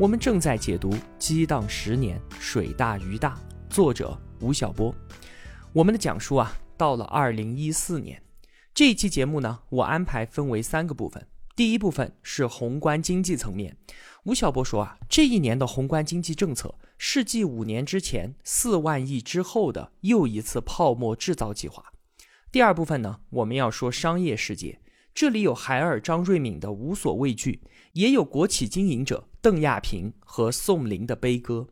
我们正在解读《激荡十年，水大鱼大》，作者吴晓波。我们的讲述啊，到了二零一四年，这一期节目呢，我安排分为三个部分。第一部分是宏观经济层面，吴晓波说啊，这一年的宏观经济政策是继五年之前四万亿之后的又一次泡沫制造计划。第二部分呢，我们要说商业世界。这里有海尔张瑞敏的无所畏惧，也有国企经营者邓亚萍和宋林的悲歌。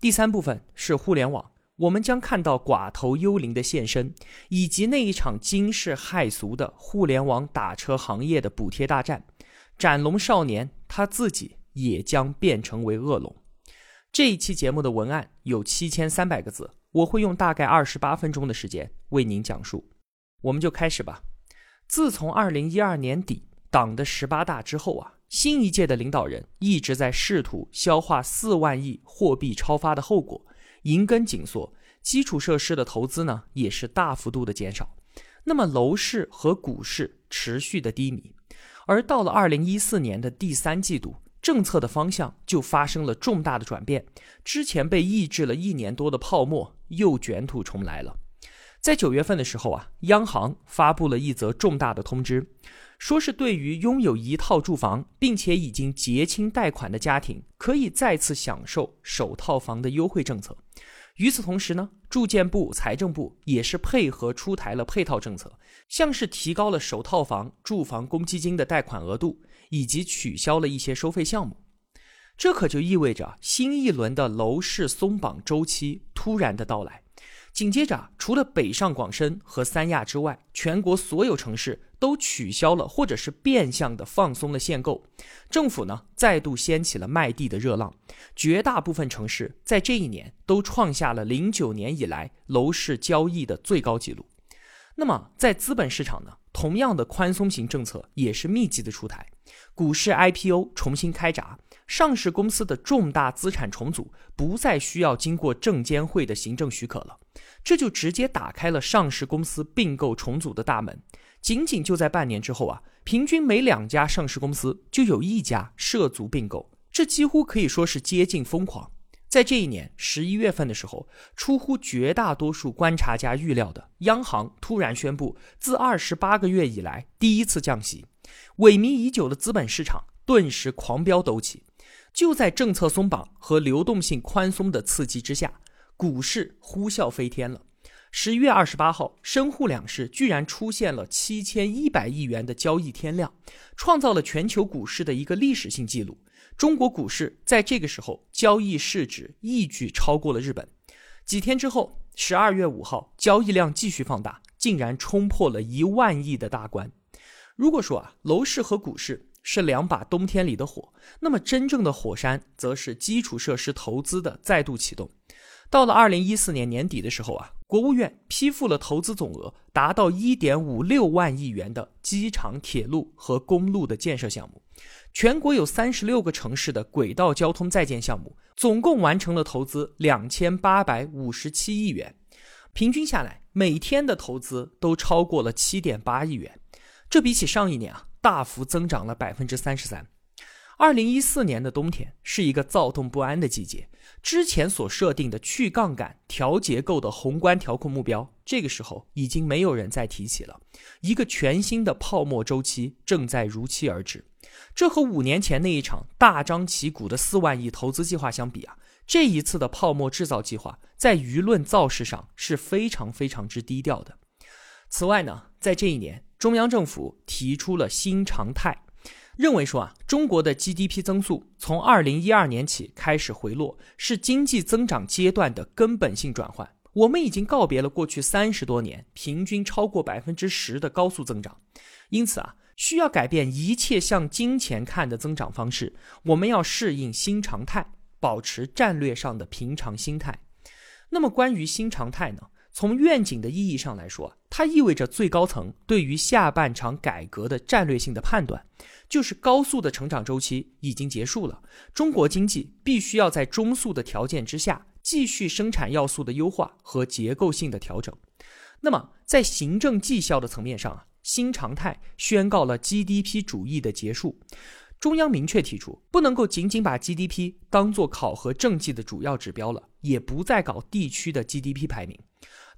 第三部分是互联网，我们将看到寡头幽灵的现身，以及那一场惊世骇俗的互联网打车行业的补贴大战。斩龙少年他自己也将变成为恶龙。这一期节目的文案有七千三百个字，我会用大概二十八分钟的时间为您讲述。我们就开始吧。自从二零一二年底党的十八大之后啊，新一届的领导人一直在试图消化四万亿货币超发的后果，银根紧缩，基础设施的投资呢也是大幅度的减少。那么楼市和股市持续的低迷，而到了二零一四年的第三季度，政策的方向就发生了重大的转变，之前被抑制了一年多的泡沫又卷土重来了。在九月份的时候啊，央行发布了一则重大的通知，说是对于拥有一套住房并且已经结清贷款的家庭，可以再次享受首套房的优惠政策。与此同时呢，住建部、财政部也是配合出台了配套政策，像是提高了首套房住房公积金的贷款额度，以及取消了一些收费项目。这可就意味着新一轮的楼市松绑周期突然的到来。紧接着，除了北上广深和三亚之外，全国所有城市都取消了或者是变相的放松了限购。政府呢，再度掀起了卖地的热浪，绝大部分城市在这一年都创下了零九年以来楼市交易的最高纪录。那么，在资本市场呢，同样的宽松型政策也是密集的出台，股市 IPO 重新开闸。上市公司的重大资产重组不再需要经过证监会的行政许可了，这就直接打开了上市公司并购重组的大门。仅仅就在半年之后啊，平均每两家上市公司就有一家涉足并购，这几乎可以说是接近疯狂。在这一年十一月份的时候，出乎绝大多数观察家预料的，央行突然宣布自二十八个月以来第一次降息，萎靡已久的资本市场顿时狂飙陡起。就在政策松绑和流动性宽松的刺激之下，股市呼啸飞天了。十一月二十八号，深沪两市居然出现了七千一百亿元的交易天量，创造了全球股市的一个历史性记录。中国股市在这个时候交易市值一举超过了日本。几天之后，十二月五号，交易量继续放大，竟然冲破了一万亿的大关。如果说啊，楼市和股市。是两把冬天里的火，那么真正的火山则是基础设施投资的再度启动。到了二零一四年年底的时候啊，国务院批复了投资总额达到一点五六万亿元的机场、铁路和公路的建设项目。全国有三十六个城市的轨道交通在建项目，总共完成了投资两千八百五十七亿元，平均下来每天的投资都超过了七点八亿元。这比起上一年啊。大幅增长了百分之三十三。二零一四年的冬天是一个躁动不安的季节，之前所设定的去杠杆、调结构的宏观调控目标，这个时候已经没有人再提起了。一个全新的泡沫周期正在如期而至。这和五年前那一场大张旗鼓的四万亿投资计划相比啊，这一次的泡沫制造计划在舆论造势上是非常非常之低调的。此外呢，在这一年。中央政府提出了新常态，认为说啊，中国的 GDP 增速从二零一二年起开始回落，是经济增长阶段的根本性转换。我们已经告别了过去三十多年平均超过百分之十的高速增长，因此啊，需要改变一切向金钱看的增长方式。我们要适应新常态。保持战略上的平常心态。那么，关于新常态呢？从愿景的意义上来说，它意味着最高层对于下半场改革的战略性的判断，就是高速的成长周期已经结束了，中国经济必须要在中速的条件之下，继续生产要素的优化和结构性的调整。那么，在行政绩效的层面上啊，新常态宣告了 GDP 主义的结束。中央明确提出，不能够仅仅把 GDP 当做考核政绩的主要指标了，也不再搞地区的 GDP 排名。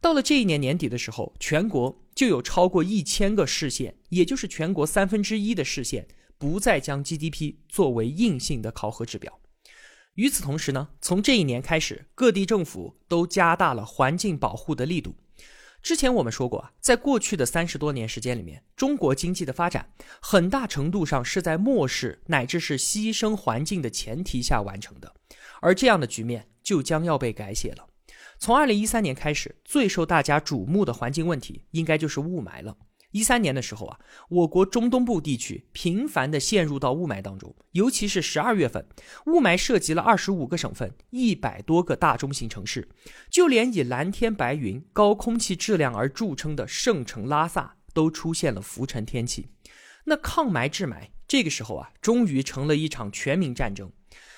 到了这一年年底的时候，全国就有超过一千个市县，也就是全国三分之一的市县，不再将 GDP 作为硬性的考核指标。与此同时呢，从这一年开始，各地政府都加大了环境保护的力度。之前我们说过啊，在过去的三十多年时间里面，中国经济的发展很大程度上是在漠视乃至是牺牲环境的前提下完成的，而这样的局面就将要被改写了。从二零一三年开始，最受大家瞩目的环境问题，应该就是雾霾了。一三年的时候啊，我国中东部地区频繁的陷入到雾霾当中，尤其是十二月份，雾霾涉及了二十五个省份、一百多个大中型城市，就连以蓝天白云、高空气质量而著称的圣城拉萨都出现了浮尘天气。那抗霾治霾，这个时候啊，终于成了一场全民战争。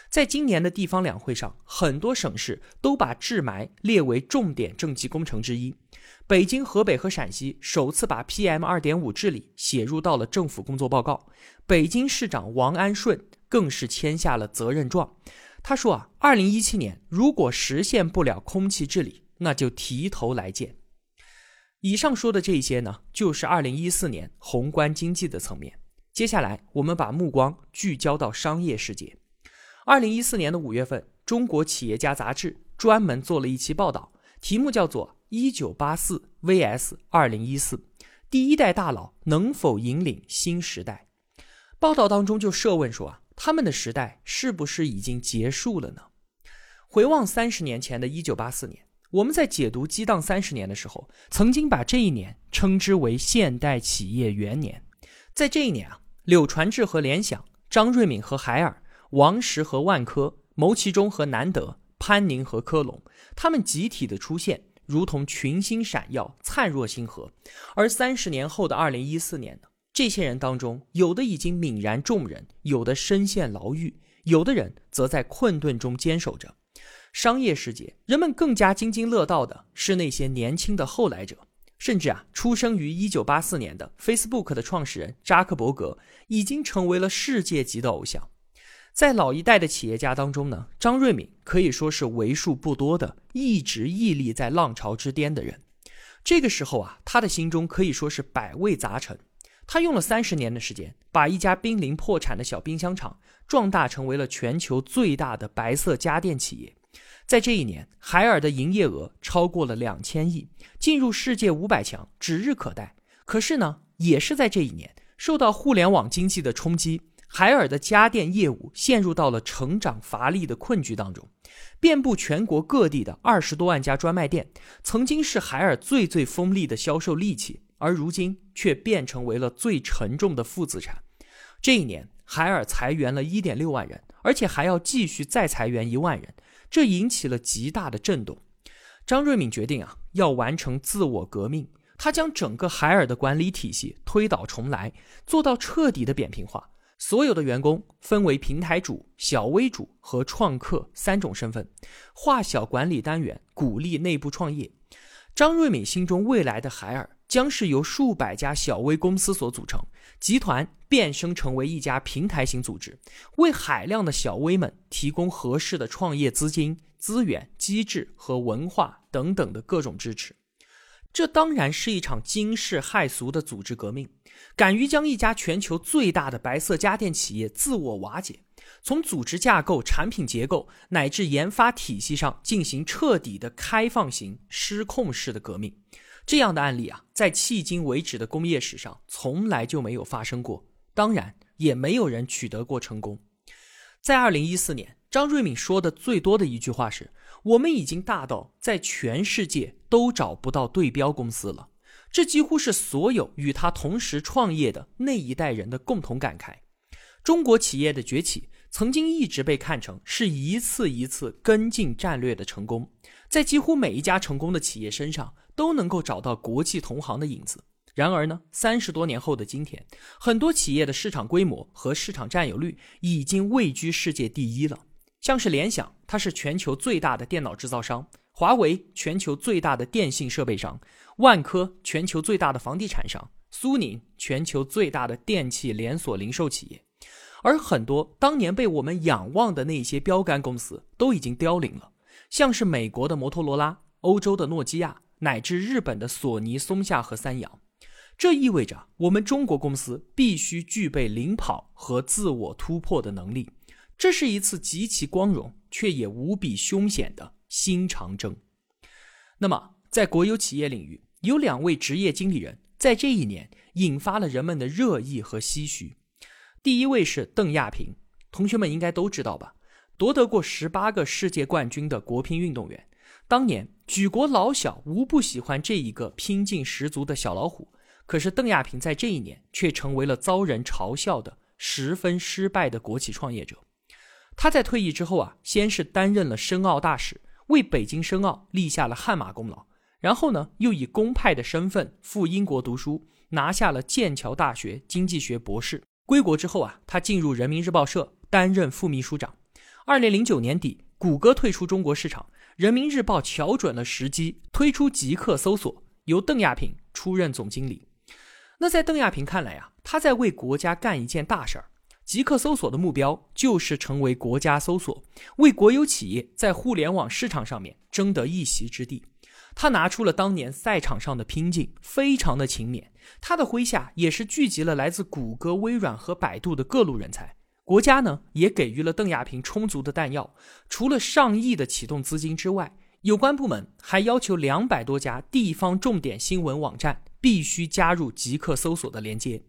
在今年的地方两会上，很多省市都把治霾列为重点政绩工程之一。北京、河北和陕西首次把 PM 二点五治理写入到了政府工作报告。北京市长王安顺更是签下了责任状。他说啊，二零一七年如果实现不了空气治理，那就提头来见。以上说的这些呢，就是二零一四年宏观经济的层面。接下来，我们把目光聚焦到商业世界。二零一四年的五月份，《中国企业家》杂志专门做了一期报道，题目叫做《一九八四 vs 二零一四》，第一代大佬能否引领新时代？报道当中就设问说啊，他们的时代是不是已经结束了呢？回望三十年前的一九八四年，我们在解读激荡三十年的时候，曾经把这一年称之为现代企业元年。在这一年啊，柳传志和联想，张瑞敏和海尔。王石和万科，牟其中和南德，潘宁和科隆，他们集体的出现，如同群星闪耀，灿若星河。而三十年后的二零一四年呢？这些人当中，有的已经泯然众人，有的身陷牢狱，有的人则在困顿中坚守着。商业世界，人们更加津津乐道的是那些年轻的后来者，甚至啊，出生于一九八四年的 Facebook 的创始人扎克伯格，已经成为了世界级的偶像。在老一代的企业家当中呢，张瑞敏可以说是为数不多的一直屹立在浪潮之巅的人。这个时候啊，他的心中可以说是百味杂陈。他用了三十年的时间，把一家濒临破产的小冰箱厂壮大成为了全球最大的白色家电企业。在这一年，海尔的营业额超过了两千亿，进入世界五百强指日可待。可是呢，也是在这一年，受到互联网经济的冲击。海尔的家电业务陷入到了成长乏力的困局当中，遍布全国各地的二十多万家专卖店，曾经是海尔最最锋利的销售利器，而如今却变成为了最沉重的负资产。这一年，海尔裁员了一点六万人，而且还要继续再裁员一万人，这引起了极大的震动。张瑞敏决定啊，要完成自我革命，他将整个海尔的管理体系推倒重来，做到彻底的扁平化。所有的员工分为平台主、小微主和创客三种身份，划小管理单元，鼓励内部创业。张瑞敏心中未来的海尔将是由数百家小微公司所组成，集团变身成为一家平台型组织，为海量的小微们提供合适的创业资金、资源、机制和文化等等的各种支持。这当然是一场惊世骇俗的组织革命，敢于将一家全球最大的白色家电企业自我瓦解，从组织架构、产品结构乃至研发体系上进行彻底的开放型失控式的革命。这样的案例啊，在迄今为止的工业史上从来就没有发生过，当然也没有人取得过成功。在二零一四年，张瑞敏说的最多的一句话是。我们已经大到在全世界都找不到对标公司了，这几乎是所有与他同时创业的那一代人的共同感慨。中国企业的崛起曾经一直被看成是一次一次跟进战略的成功，在几乎每一家成功的企业身上都能够找到国际同行的影子。然而呢，三十多年后的今天，很多企业的市场规模和市场占有率已经位居世界第一了。像是联想，它是全球最大的电脑制造商；华为，全球最大的电信设备商；万科，全球最大的房地产商；苏宁，全球最大的电器连锁零售企业。而很多当年被我们仰望的那些标杆公司，都已经凋零了。像是美国的摩托罗拉、欧洲的诺基亚，乃至日本的索尼、松下和三洋。这意味着我们中国公司必须具备领跑和自我突破的能力，这是一次极其光荣却也无比凶险的新长征。那么，在国有企业领域，有两位职业经理人在这一年引发了人们的热议和唏嘘。第一位是邓亚萍，同学们应该都知道吧？夺得过十八个世界冠军的国乒运动员，当年举国老小无不喜欢这一个拼劲十足的小老虎。可是邓亚萍在这一年却成为了遭人嘲笑的十分失败的国企创业者。他在退役之后啊，先是担任了申奥大使，为北京申奥立下了汗马功劳。然后呢，又以公派的身份赴英国读书，拿下了剑桥大学经济学博士。归国之后啊，他进入人民日报社担任副秘书长。二零零九年底，谷歌退出中国市场，人民日报瞧准了时机，推出极客搜索，由邓亚萍出任总经理。那在邓亚萍看来啊，他在为国家干一件大事儿。极客搜索的目标就是成为国家搜索，为国有企业在互联网市场上面争得一席之地。他拿出了当年赛场上的拼劲，非常的勤勉。他的麾下也是聚集了来自谷歌、微软和百度的各路人才。国家呢，也给予了邓亚萍充足的弹药，除了上亿的启动资金之外，有关部门还要求两百多家地方重点新闻网站。必须加入极客搜索的连接。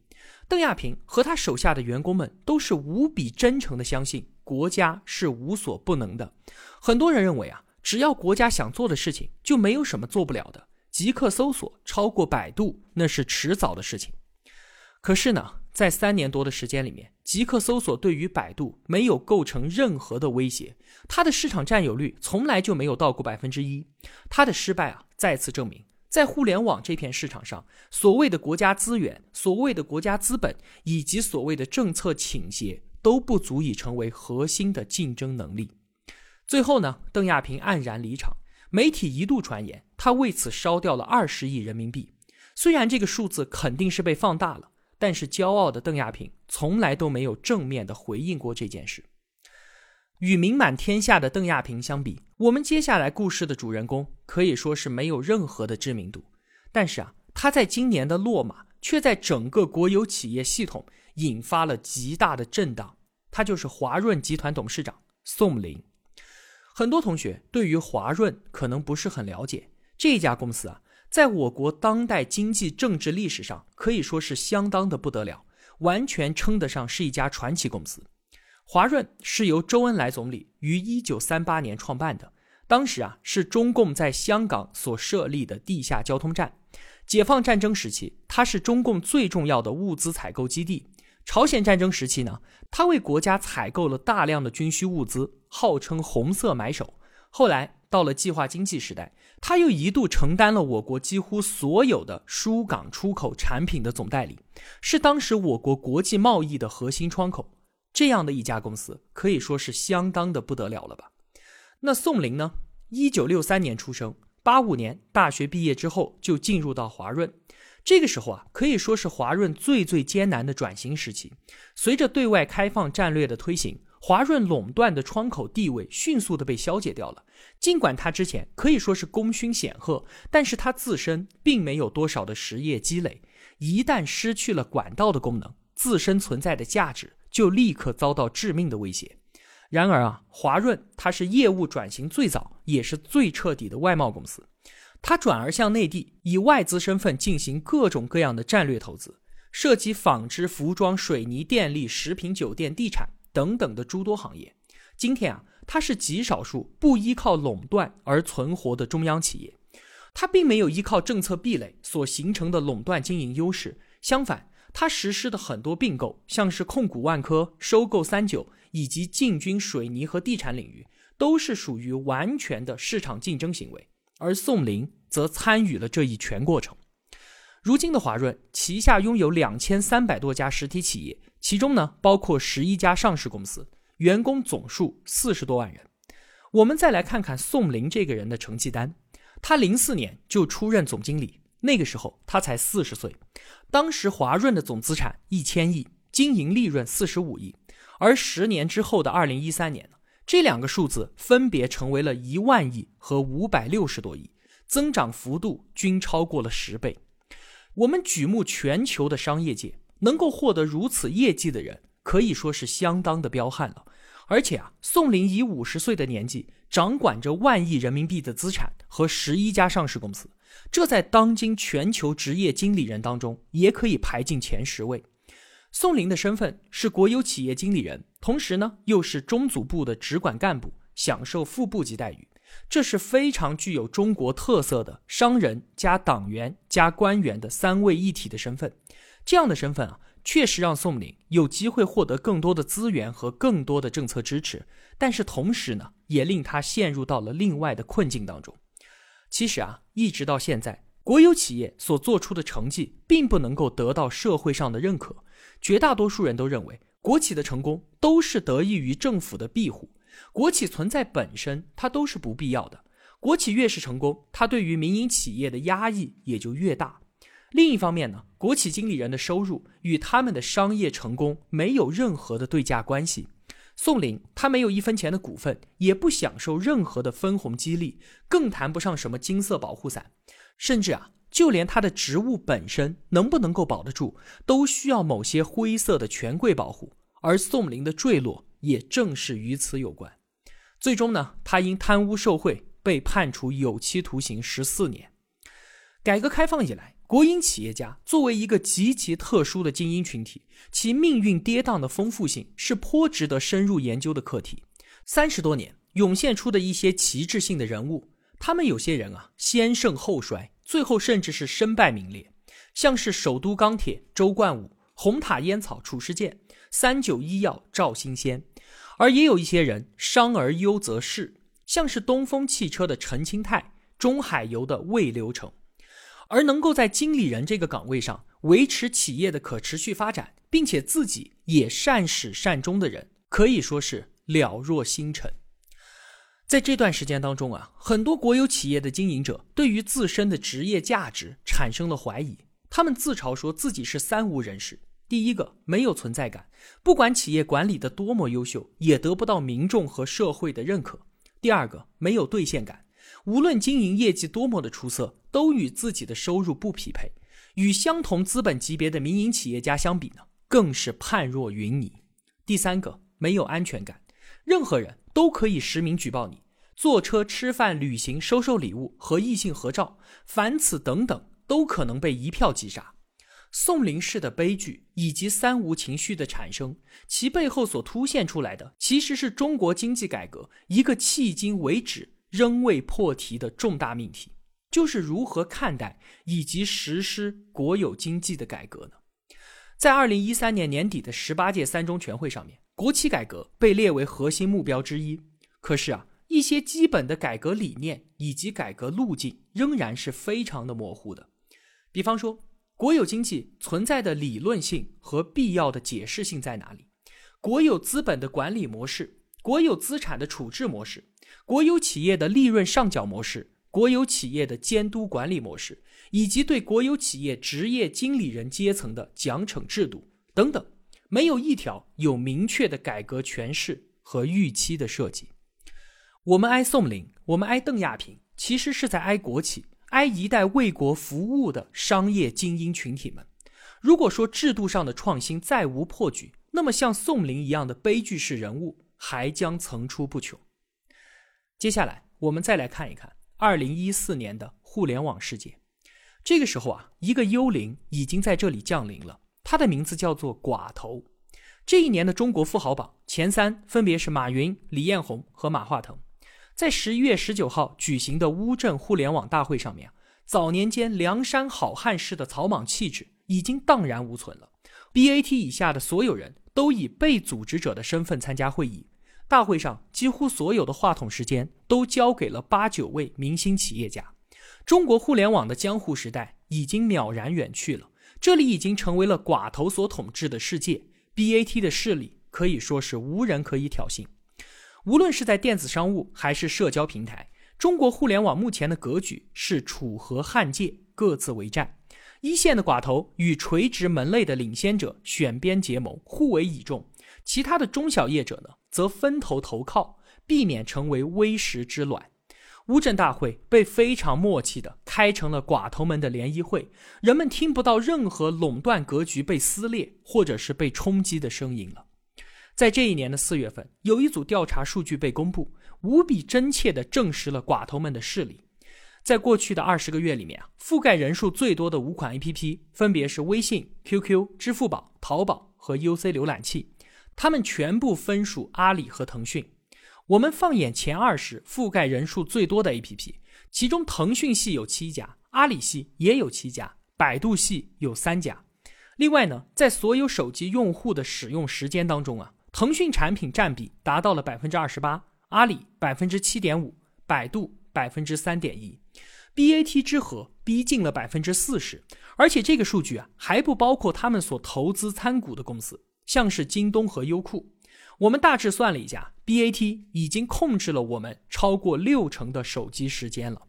邓亚萍和他手下的员工们都是无比真诚的相信国家是无所不能的。很多人认为啊，只要国家想做的事情，就没有什么做不了的。极客搜索超过百度，那是迟早的事情。可是呢，在三年多的时间里面，极客搜索对于百度没有构成任何的威胁，它的市场占有率从来就没有到过百分之一。它的失败啊，再次证明。在互联网这片市场上，所谓的国家资源、所谓的国家资本以及所谓的政策倾斜，都不足以成为核心的竞争能力。最后呢，邓亚萍黯然离场，媒体一度传言他为此烧掉了二十亿人民币。虽然这个数字肯定是被放大了，但是骄傲的邓亚萍从来都没有正面的回应过这件事。与名满天下的邓亚萍相比，我们接下来故事的主人公可以说是没有任何的知名度。但是啊，他在今年的落马却在整个国有企业系统引发了极大的震荡。他就是华润集团董事长宋林。很多同学对于华润可能不是很了解，这家公司啊，在我国当代经济政治历史上可以说是相当的不得了，完全称得上是一家传奇公司。华润是由周恩来总理于一九三八年创办的，当时啊是中共在香港所设立的地下交通站。解放战争时期，它是中共最重要的物资采购基地。朝鲜战争时期呢，它为国家采购了大量的军需物资，号称“红色买手”。后来到了计划经济时代，它又一度承担了我国几乎所有的输港出口产品的总代理，是当时我国国际贸易的核心窗口。这样的一家公司可以说是相当的不得了了吧？那宋林呢？一九六三年出生，八五年大学毕业之后就进入到华润。这个时候啊，可以说是华润最最艰难的转型时期。随着对外开放战略的推行，华润垄断的窗口地位迅速的被消解掉了。尽管他之前可以说是功勋显赫，但是他自身并没有多少的实业积累。一旦失去了管道的功能，自身存在的价值。就立刻遭到致命的威胁。然而啊，华润它是业务转型最早也是最彻底的外贸公司，它转而向内地以外资身份进行各种各样的战略投资，涉及纺织、服装、水泥、电力、食品、酒店、地产等等的诸多行业。今天啊，它是极少数不依靠垄断而存活的中央企业，它并没有依靠政策壁垒所形成的垄断经营优势，相反。他实施的很多并购，像是控股万科、收购三九以及进军水泥和地产领域，都是属于完全的市场竞争行为。而宋林则参与了这一全过程。如今的华润旗下拥有两千三百多家实体企业，其中呢包括十一家上市公司，员工总数四十多万人。我们再来看看宋林这个人的成绩单，他零四年就出任总经理，那个时候他才四十岁。当时华润的总资产一千亿，经营利润四十五亿，而十年之后的二零一三年呢，这两个数字分别成为了一万亿和五百六十多亿，增长幅度均超过了十倍。我们举目全球的商业界，能够获得如此业绩的人，可以说是相当的彪悍了。而且啊，宋林以五十岁的年纪，掌管着万亿人民币的资产和十一家上市公司，这在当今全球职业经理人当中也可以排进前十位。宋林的身份是国有企业经理人，同时呢又是中组部的直管干部，享受副部级待遇，这是非常具有中国特色的商人加党员加官员的三位一体的身份。这样的身份啊。确实让宋林有机会获得更多的资源和更多的政策支持，但是同时呢，也令他陷入到了另外的困境当中。其实啊，一直到现在，国有企业所做出的成绩并不能够得到社会上的认可。绝大多数人都认为，国企的成功都是得益于政府的庇护，国企存在本身它都是不必要的。国企越是成功，它对于民营企业的压抑也就越大。另一方面呢，国企经理人的收入与他们的商业成功没有任何的对价关系。宋林他没有一分钱的股份，也不享受任何的分红激励，更谈不上什么金色保护伞。甚至啊，就连他的职务本身能不能够保得住，都需要某些灰色的权贵保护。而宋林的坠落也正是与此有关。最终呢，他因贪污受贿被判处有期徒刑十四年。改革开放以来。国营企业家作为一个极其特殊的精英群体，其命运跌宕的丰富性是颇值得深入研究的课题。三十多年涌现出的一些旗帜性的人物，他们有些人啊先盛后衰，最后甚至是身败名裂，像是首都钢铁周冠武、红塔烟草褚时健、三九医药赵新先，而也有一些人伤而优则仕，像是东风汽车的陈清泰、中海油的魏留成。而能够在经理人这个岗位上维持企业的可持续发展，并且自己也善始善终的人，可以说是了若星辰。在这段时间当中啊，很多国有企业的经营者对于自身的职业价值产生了怀疑，他们自嘲说自己是三无人士：第一个，没有存在感，不管企业管理的多么优秀，也得不到民众和社会的认可；第二个，没有兑现感。无论经营业绩多么的出色，都与自己的收入不匹配。与相同资本级别的民营企业家相比呢，更是判若云泥。第三个，没有安全感，任何人都可以实名举报你，坐车、吃饭、旅行、收受礼物和异性合照，凡此等等，都可能被一票击杀。宋林式的悲剧以及三无情绪的产生，其背后所凸现出来的，其实是中国经济改革一个迄今为止。仍未破题的重大命题，就是如何看待以及实施国有经济的改革呢？在二零一三年年底的十八届三中全会上面，国企改革被列为核心目标之一。可是啊，一些基本的改革理念以及改革路径仍然是非常的模糊的。比方说，国有经济存在的理论性和必要的解释性在哪里？国有资本的管理模式，国有资产的处置模式。国有企业的利润上缴模式、国有企业的监督管理模式，以及对国有企业职业经理人阶层的奖惩制度等等，没有一条有明确的改革诠释和预期的设计。我们哀宋林，我们哀邓亚萍，其实是在哀国企，哀一代为国服务的商业精英群体们。如果说制度上的创新再无破局，那么像宋林一样的悲剧式人物还将层出不穷。接下来，我们再来看一看二零一四年的互联网世界。这个时候啊，一个幽灵已经在这里降临了，它的名字叫做寡头。这一年的中国富豪榜前三分别是马云、李彦宏和马化腾。在十一月十九号举行的乌镇互联网大会上面啊早年间梁山好汉式的草莽气质已经荡然无存了。BAT 以下的所有人都以被组织者的身份参加会议。大会上几乎所有的话筒时间都交给了八九位明星企业家。中国互联网的江湖时代已经渺然远去了，这里已经成为了寡头所统治的世界。BAT 的势力可以说是无人可以挑衅。无论是在电子商务还是社交平台，中国互联网目前的格局是楚河汉界，各自为战。一线的寡头与垂直门类的领先者选边结盟，互为倚重；其他的中小业者呢，则分头投靠，避免成为微食之卵。乌镇大会被非常默契的开成了寡头们的联谊会，人们听不到任何垄断格局被撕裂或者是被冲击的声音了。在这一年的四月份，有一组调查数据被公布，无比真切地证实了寡头们的势力。在过去的二十个月里面啊，覆盖人数最多的五款 APP 分别是微信、QQ、支付宝、淘宝和 UC 浏览器，他们全部分属阿里和腾讯。我们放眼前二十覆盖人数最多的 APP，其中腾讯系有七家，阿里系也有七家，百度系有三家。另外呢，在所有手机用户的使用时间当中啊，腾讯产品占比达到了百分之二十八，阿里百分之七点五，百度百分之三点一，BAT 之和逼近了百分之四十。而且这个数据啊，还不包括他们所投资参股的公司，像是京东和优酷。我们大致算了一下，BAT 已经控制了我们超过六成的手机时间了。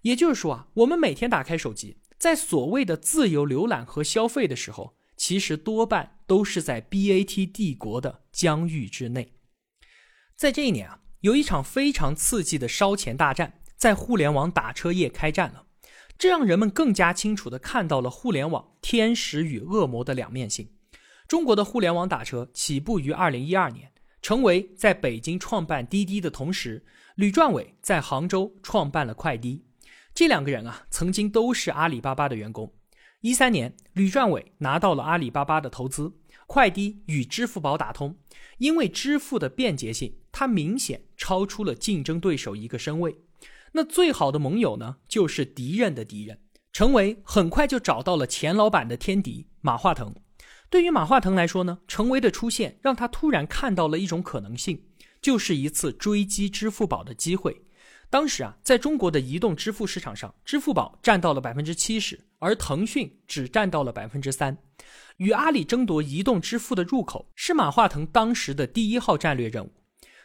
也就是说啊，我们每天打开手机，在所谓的自由浏览和消费的时候，其实多半都是在 BAT 帝国的疆域之内。在这一年啊，有一场非常刺激的烧钱大战在互联网打车业开战了，这让人们更加清楚地看到了互联网天使与恶魔的两面性。中国的互联网打车起步于二零一二年，成为在北京创办滴滴的同时，吕传伟在杭州创办了快滴。这两个人啊，曾经都是阿里巴巴的员工。一三年，吕传伟拿到了阿里巴巴的投资，快滴与支付宝打通。因为支付的便捷性，它明显超出了竞争对手一个身位。那最好的盟友呢，就是敌人的敌人。陈维很快就找到了钱老板的天敌马化腾。对于马化腾来说呢，陈维的出现让他突然看到了一种可能性，就是一次追击支付宝的机会。当时啊，在中国的移动支付市场上，支付宝占到了百分之七十，而腾讯只占到了百分之三。与阿里争夺移动支付的入口，是马化腾当时的第一号战略任务。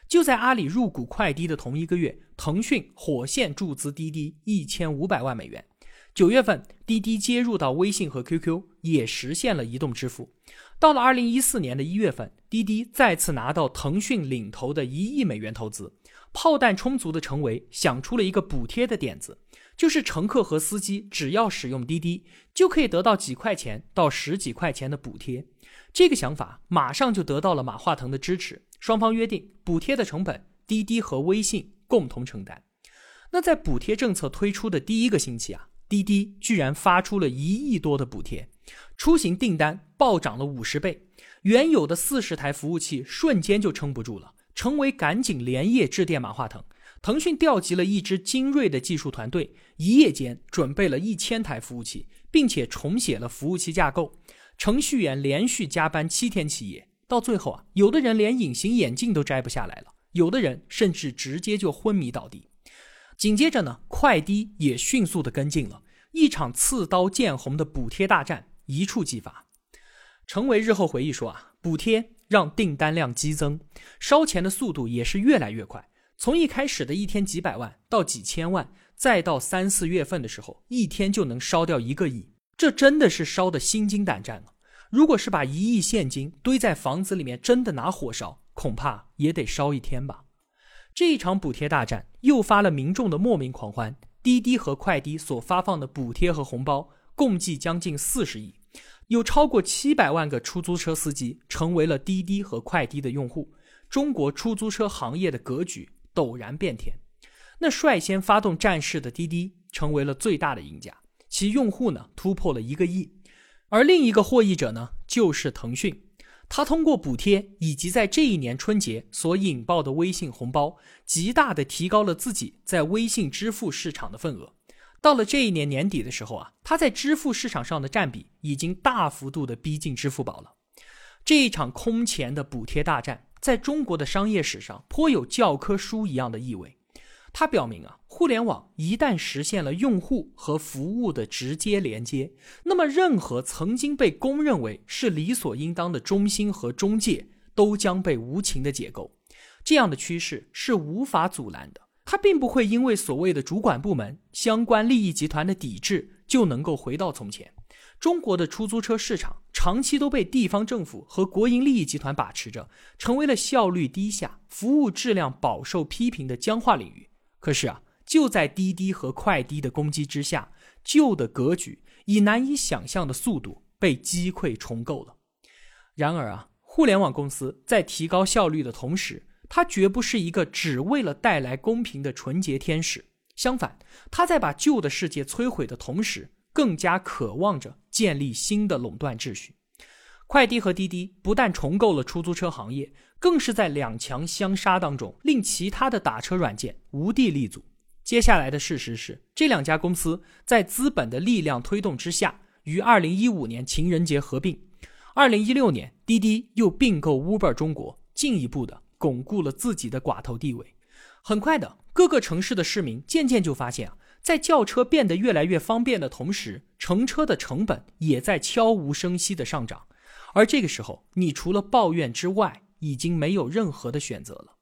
就在阿里入股快滴的同一个月，腾讯火线注资滴滴一千五百万美元。九月份，滴滴接入到微信和 QQ，也实现了移动支付。到了二零一四年的一月份，滴滴再次拿到腾讯领投的一亿美元投资。炮弹充足的陈维想出了一个补贴的点子，就是乘客和司机只要使用滴滴，就可以得到几块钱到十几块钱的补贴。这个想法马上就得到了马化腾的支持，双方约定补贴的成本，滴滴和微信共同承担。那在补贴政策推出的第一个星期啊。滴滴居然发出了一亿多的补贴，出行订单暴涨了五十倍，原有的四十台服务器瞬间就撑不住了。陈为赶紧连夜致电马化腾，腾讯调集了一支精锐的技术团队，一夜间准备了一千台服务器，并且重写了服务器架构。程序员连续加班七天七夜，到最后啊，有的人连隐形眼镜都摘不下来了，有的人甚至直接就昏迷倒地。紧接着呢，快滴也迅速的跟进了，一场刺刀见红的补贴大战一触即发。程维日后回忆说啊，补贴让订单量激增，烧钱的速度也是越来越快，从一开始的一天几百万到几千万，再到三四月份的时候，一天就能烧掉一个亿，这真的是烧的心惊胆战啊！如果是把一亿现金堆在房子里面，真的拿火烧，恐怕也得烧一天吧。这一场补贴大战诱发了民众的莫名狂欢。滴滴和快滴所发放的补贴和红包共计将近四十亿，有超过七百万个出租车司机成为了滴滴和快滴的用户。中国出租车行业的格局陡然变天。那率先发动战事的滴滴成为了最大的赢家，其用户呢突破了一个亿。而另一个获益者呢就是腾讯。他通过补贴以及在这一年春节所引爆的微信红包，极大的提高了自己在微信支付市场的份额。到了这一年年底的时候啊，他在支付市场上的占比已经大幅度的逼近支付宝了。这一场空前的补贴大战，在中国的商业史上颇有教科书一样的意味。它表明啊，互联网一旦实现了用户和服务的直接连接，那么任何曾经被公认为是理所应当的中心和中介，都将被无情的解构。这样的趋势是无法阻拦的，它并不会因为所谓的主管部门、相关利益集团的抵制就能够回到从前。中国的出租车市场长期都被地方政府和国营利益集团把持着，成为了效率低下、服务质量饱受批评的僵化领域。可是啊，就在滴滴和快滴的攻击之下，旧的格局以难以想象的速度被击溃重构了。然而啊，互联网公司在提高效率的同时，它绝不是一个只为了带来公平的纯洁天使。相反，它在把旧的世界摧毁的同时，更加渴望着建立新的垄断秩序。快滴和滴滴不但重构了出租车行业，更是在两强相杀当中，令其他的打车软件无地立足。接下来的事实是，这两家公司在资本的力量推动之下，于二零一五年情人节合并。二零一六年，滴滴又并购 Uber 中国，进一步的巩固了自己的寡头地位。很快的，各个城市的市民渐渐就发现啊。在叫车变得越来越方便的同时，乘车的成本也在悄无声息的上涨。而这个时候，你除了抱怨之外，已经没有任何的选择了。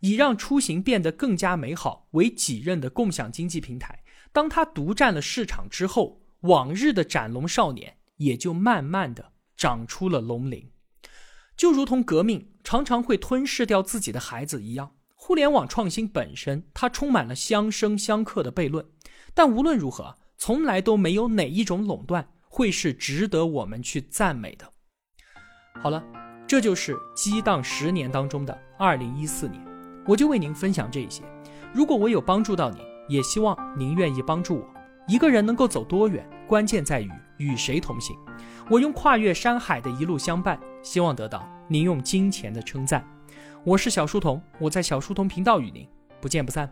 以让出行变得更加美好为己任的共享经济平台，当它独占了市场之后，往日的斩龙少年也就慢慢的长出了龙鳞。就如同革命常常会吞噬掉自己的孩子一样。互联网创新本身，它充满了相生相克的悖论，但无论如何，从来都没有哪一种垄断会是值得我们去赞美的。好了，这就是激荡十年当中的二零一四年，我就为您分享这些。如果我有帮助到您，也希望您愿意帮助我。一个人能够走多远，关键在于与谁同行。我用跨越山海的一路相伴，希望得到您用金钱的称赞。我是小书童，我在小书童频道与您不见不散。